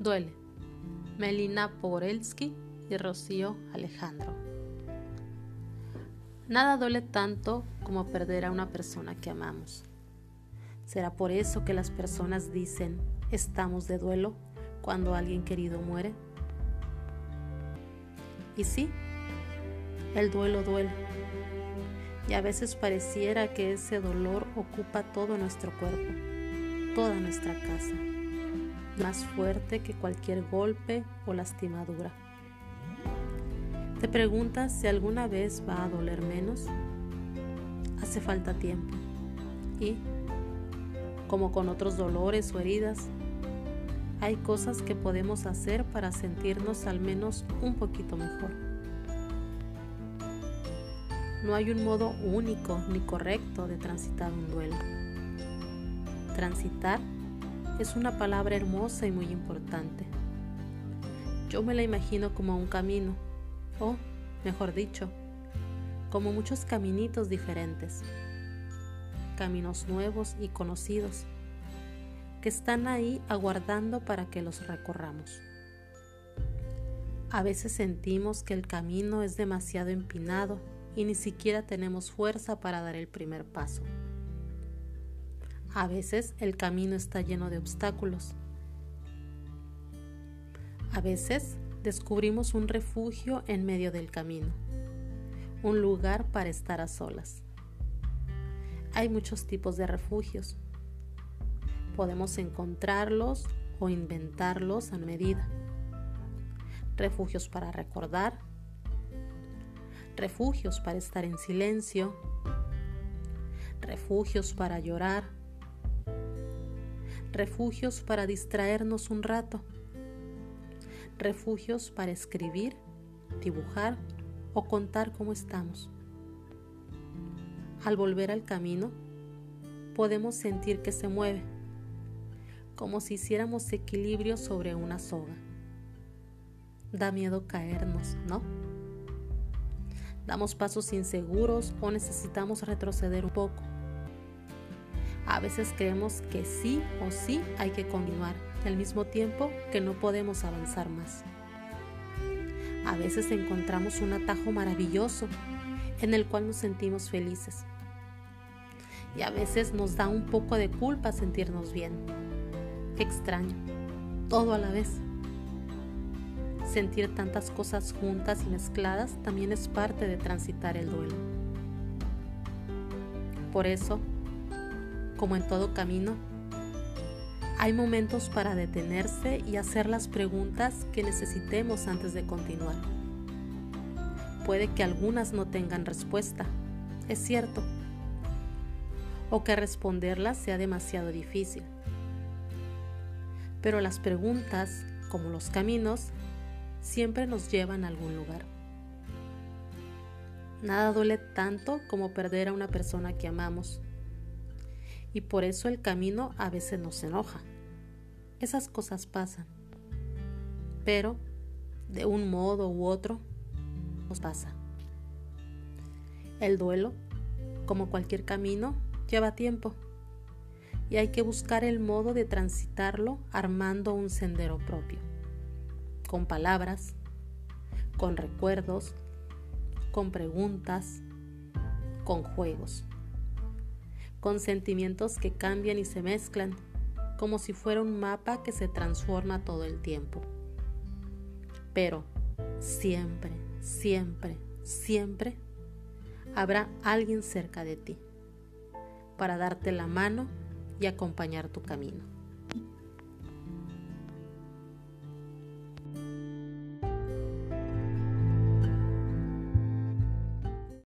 Duele. Melina Porelsky y Rocío Alejandro. Nada duele tanto como perder a una persona que amamos. ¿Será por eso que las personas dicen estamos de duelo cuando alguien querido muere? Y sí, el duelo duele. Y a veces pareciera que ese dolor ocupa todo nuestro cuerpo, toda nuestra casa más fuerte que cualquier golpe o lastimadura. ¿Te preguntas si alguna vez va a doler menos? Hace falta tiempo. Y, como con otros dolores o heridas, hay cosas que podemos hacer para sentirnos al menos un poquito mejor. No hay un modo único ni correcto de transitar un duelo. Transitar es una palabra hermosa y muy importante. Yo me la imagino como un camino, o, mejor dicho, como muchos caminitos diferentes, caminos nuevos y conocidos, que están ahí aguardando para que los recorramos. A veces sentimos que el camino es demasiado empinado y ni siquiera tenemos fuerza para dar el primer paso. A veces el camino está lleno de obstáculos. A veces descubrimos un refugio en medio del camino, un lugar para estar a solas. Hay muchos tipos de refugios. Podemos encontrarlos o inventarlos a medida. Refugios para recordar, refugios para estar en silencio, refugios para llorar, refugios para distraernos un rato, refugios para escribir, dibujar o contar cómo estamos. Al volver al camino, podemos sentir que se mueve, como si hiciéramos equilibrio sobre una soga. Da miedo caernos, ¿no? Damos pasos inseguros o necesitamos retroceder un poco. A veces creemos que sí o sí hay que continuar, al mismo tiempo que no podemos avanzar más. A veces encontramos un atajo maravilloso en el cual nos sentimos felices. Y a veces nos da un poco de culpa sentirnos bien. Qué extraño, todo a la vez. Sentir tantas cosas juntas y mezcladas también es parte de transitar el duelo. Por eso, como en todo camino, hay momentos para detenerse y hacer las preguntas que necesitemos antes de continuar. Puede que algunas no tengan respuesta, es cierto, o que responderlas sea demasiado difícil. Pero las preguntas, como los caminos, siempre nos llevan a algún lugar. Nada duele tanto como perder a una persona que amamos y por eso el camino a veces nos enoja. Esas cosas pasan, pero de un modo u otro nos pasa. El duelo, como cualquier camino, lleva tiempo y hay que buscar el modo de transitarlo armando un sendero propio, con palabras, con recuerdos, con preguntas, con juegos con sentimientos que cambian y se mezclan, como si fuera un mapa que se transforma todo el tiempo. Pero siempre, siempre, siempre habrá alguien cerca de ti para darte la mano y acompañar tu camino.